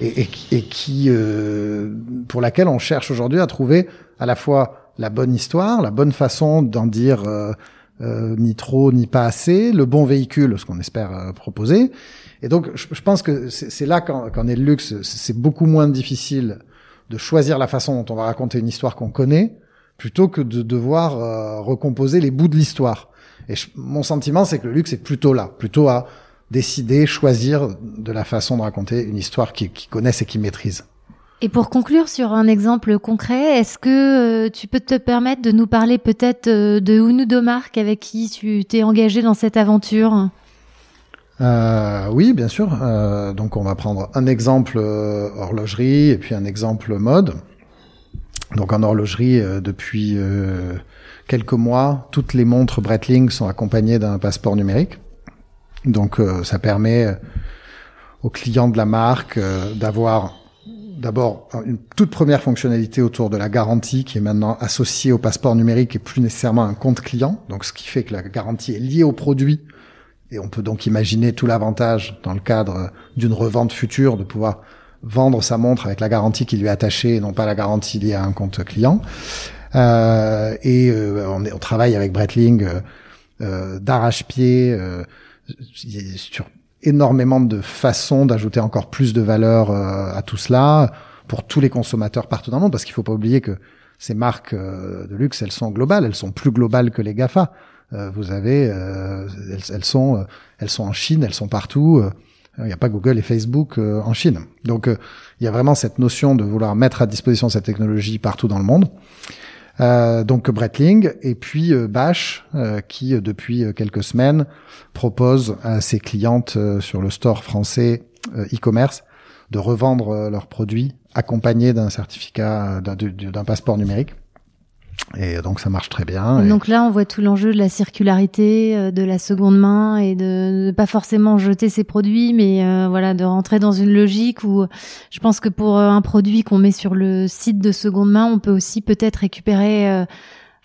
et, qui, euh, pour laquelle on cherche aujourd'hui à trouver à la fois la bonne histoire, la bonne façon d'en dire euh, euh ni trop ni pas assez, le bon véhicule, ce qu'on espère euh, proposer. Et donc, je pense que c'est là qu'en est le luxe, c'est beaucoup moins difficile de choisir la façon dont on va raconter une histoire qu'on connaît, plutôt que de devoir euh, recomposer les bouts de l'histoire. Et mon sentiment, c'est que le luxe est plutôt là, plutôt à décider, choisir de la façon de raconter une histoire qu'ils qui connaissent et qu'ils maîtrisent. Et pour conclure sur un exemple concret, est-ce que euh, tu peux te permettre de nous parler peut-être euh, de Unudo Mark avec qui tu t'es engagé dans cette aventure? Euh, oui, bien sûr. Euh, donc on va prendre un exemple euh, horlogerie et puis un exemple mode. Donc en horlogerie, euh, depuis quelques mois, toutes les montres Breitling sont accompagnées d'un passeport numérique. Donc ça permet aux clients de la marque d'avoir d'abord une toute première fonctionnalité autour de la garantie qui est maintenant associée au passeport numérique et plus nécessairement un compte client. Donc ce qui fait que la garantie est liée au produit et on peut donc imaginer tout l'avantage dans le cadre d'une revente future de pouvoir vendre sa montre avec la garantie qui lui est attachée et non pas la garantie liée à un compte client. Euh, et euh, on, est, on, travaille avec Breitling euh, euh d'arrache-pied euh, sur énormément de façons d'ajouter encore plus de valeur à tout cela pour tous les consommateurs partout dans le monde parce qu'il faut pas oublier que ces marques de luxe, elles sont globales, elles sont plus globales que les Gafa. Vous avez, elles, elles, sont, elles sont en Chine, elles sont partout. Il n'y a pas Google et Facebook en Chine. Donc, il y a vraiment cette notion de vouloir mettre à disposition cette technologie partout dans le monde. Euh, donc Breitling et puis euh, Bash euh, qui depuis quelques semaines propose à ses clientes sur le store français e-commerce de revendre leurs produits accompagnés d'un certificat d'un passeport numérique. Et donc ça marche très bien. Donc là, on voit tout l'enjeu de la circularité, euh, de la seconde main et de ne pas forcément jeter ses produits, mais euh, voilà, de rentrer dans une logique où je pense que pour un produit qu'on met sur le site de seconde main, on peut aussi peut-être récupérer euh,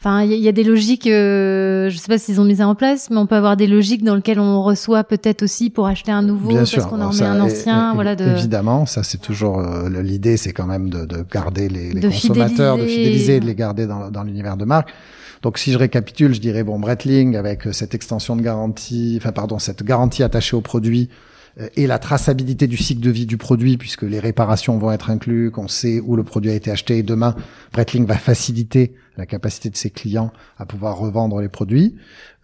Enfin, il y, a des logiques, euh, je sais pas s'ils ont mis ça en place, mais on peut avoir des logiques dans lesquelles on reçoit peut-être aussi pour acheter un nouveau parce qu'on en met un ancien. voilà, de... Évidemment, ça c'est toujours euh, l'idée, c'est quand même de, de garder les, les consommateurs, de fidéliser et de les garder dans, dans l'univers de marque. Donc si je récapitule, je dirais bon Breitling avec cette extension de garantie, enfin pardon, cette garantie attachée au produit euh, et la traçabilité du cycle de vie du produit, puisque les réparations vont être inclus, qu'on sait où le produit a été acheté. Et demain, Breitling va faciliter la capacité de ses clients à pouvoir revendre les produits.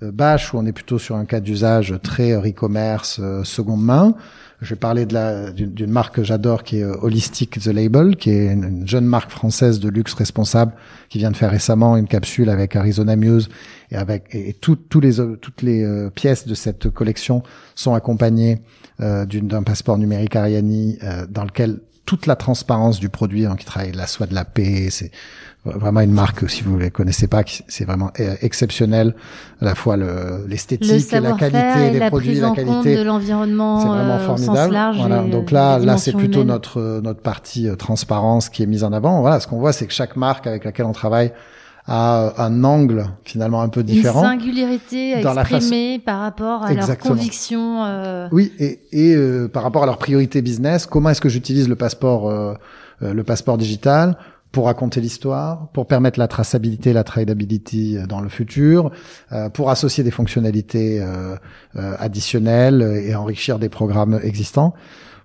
Euh, Bash, où on est plutôt sur un cas d'usage très re-commerce, euh, seconde main. Je vais parler d'une marque que j'adore qui est Holistic The Label, qui est une, jeune marque française de luxe responsable qui vient de faire récemment une capsule avec Arizona Muse et avec et, tous les toutes les pièces de cette collection sont accompagnées euh, d'un passeport numérique Ariani euh, dans lequel toute la transparence du produit hein, qui travaille la soie de la paix, c'est vraiment une marque si vous ne connaissez pas, c'est vraiment euh, exceptionnel à la fois l'esthétique et la qualité des produits, la qualité de l'environnement, c'est vraiment formidable. voilà, donc là, là c'est plutôt notre notre partie transparence qui est mise en avant. Voilà, ce qu'on voit, c'est que chaque marque avec laquelle on travaille à un angle finalement un peu différent. Une singularité à exprimer par rapport à leurs convictions. Euh... Oui, et, et euh, par rapport à leurs priorités business, comment est-ce que j'utilise le passeport, euh, euh, le passeport digital pour raconter l'histoire, pour permettre la traçabilité, la tradability dans le futur, pour associer des fonctionnalités additionnelles et enrichir des programmes existants.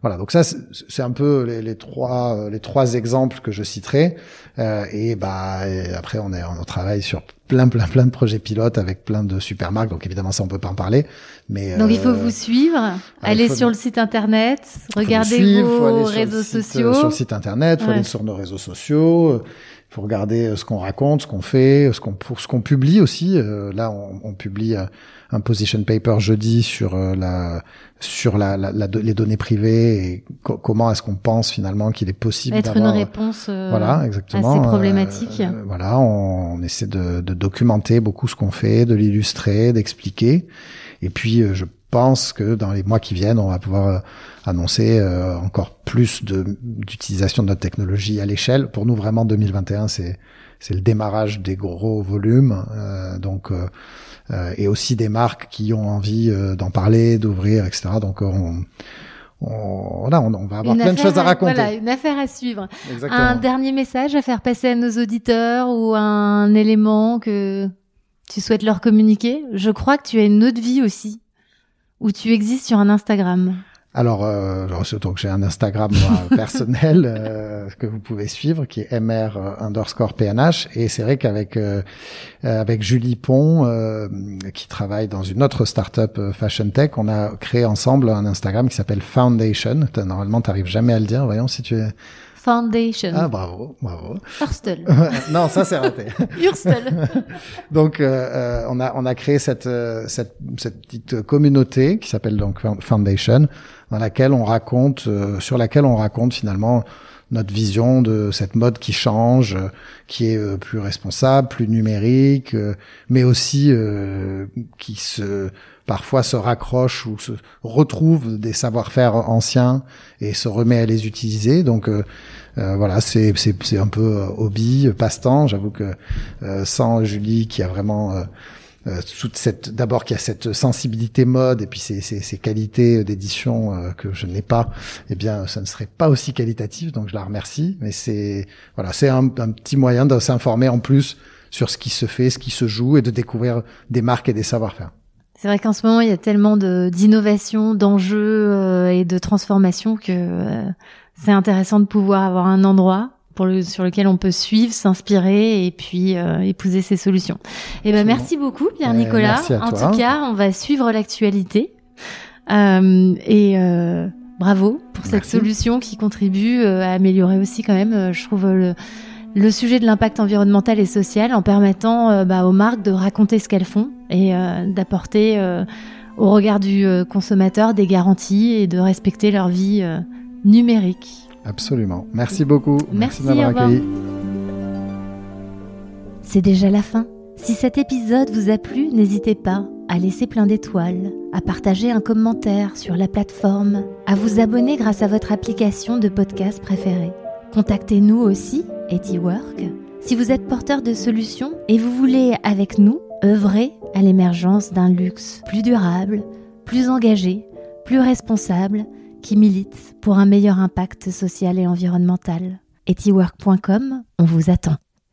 Voilà, donc ça c'est un peu les, les, trois euh, les trois exemples que je citerai. Euh, et bah après on est on travaille sur plein plein plein de projets pilotes avec plein de super marques. Donc évidemment ça on peut pas en parler. Mais donc il faut euh, vous suivre, aller sur le site internet, regarder vos réseaux sociaux. sur le site internet, faut aller sur nos réseaux sociaux. Faut regarder ce qu'on raconte, ce qu'on fait, ce qu'on ce qu'on publie aussi. là, on, on publie un position paper jeudi sur euh, la sur la, la, les données privées et comment est-ce qu'on pense finalement qu'il est possible être une réponse euh, voilà exactement à ces problématiques. Euh, voilà, on, on essaie de, de, documenter beaucoup ce qu'on fait, de l'illustrer, d'expliquer. Et puis je pense que dans les mois qui viennent, on va pouvoir annoncer encore plus de d'utilisation de notre technologie à l'échelle. Pour nous, vraiment, 2021, c'est c'est le démarrage des gros volumes. donc euh, et aussi des marques qui ont envie euh, d'en parler, d'ouvrir, etc. Donc on, on, voilà, on, va avoir plein de choses à raconter. Voilà, une affaire à suivre. Exactement. Un dernier message à faire passer à nos auditeurs ou un élément que tu souhaites leur communiquer? Je crois que tu as une autre vie aussi, où tu existes sur un Instagram. Alors, euh, donc j'ai un Instagram personnel euh, que vous pouvez suivre, qui est mr underscore pnh, et c'est vrai qu'avec euh, avec Julie Pont, euh, qui travaille dans une autre startup fashion tech, on a créé ensemble un Instagram qui s'appelle Foundation. Normalement, t'arrives jamais à le dire. Voyons si tu es Foundation. Ah bravo, bravo. Hurstel. non, ça c'est raté. Hurstel. donc euh, on a on a créé cette cette cette petite communauté qui s'appelle donc Foundation dans laquelle on raconte, euh, sur laquelle on raconte finalement notre vision de cette mode qui change, euh, qui est euh, plus responsable, plus numérique, mais aussi qui se parfois se raccroche ou se retrouve des savoir-faire anciens et se remet à les utiliser. Donc voilà, c'est un peu hobby, passe-temps. J'avoue que sans Julie qui a vraiment euh, toute cette d'abord qu'il a cette sensibilité mode et puis ces, ces, ces qualités d'édition euh, que je n'ai pas eh bien ça ne serait pas aussi qualitatif donc je la remercie mais c'est voilà c'est un, petit moyen de s'informer en plus sur ce qui se fait ce qui se joue et de découvrir des marques et des savoir-faire c'est vrai qu'en ce moment il y a tellement d'innovation d'enjeux euh, et de transformation que c'est intéressant de pouvoir avoir un endroit pour le, sur lequel on peut suivre, s'inspirer et puis euh, épouser ces solutions. Et ben merci beaucoup Pierre Nicolas. merci à en toi. tout cas, on va suivre l'actualité. Euh, et euh, bravo pour cette solution qui contribue euh, à améliorer aussi quand même, euh, je trouve le le sujet de l'impact environnemental et social en permettant euh, bah, aux marques de raconter ce qu'elles font et euh, d'apporter euh, au regard du consommateur des garanties et de respecter leur vie numérique. Absolument. Merci beaucoup. Merci, au revoir. accueilli. C'est déjà la fin. Si cet épisode vous a plu, n'hésitez pas à laisser plein d'étoiles, à partager un commentaire sur la plateforme, à vous abonner grâce à votre application de podcast préférée. Contactez-nous aussi, EtiWork, si vous êtes porteur de solutions et vous voulez, avec nous, œuvrer à l'émergence d'un luxe plus durable, plus engagé, plus responsable, qui milite pour un meilleur impact social et environnemental. Etiwork.com, on vous attend.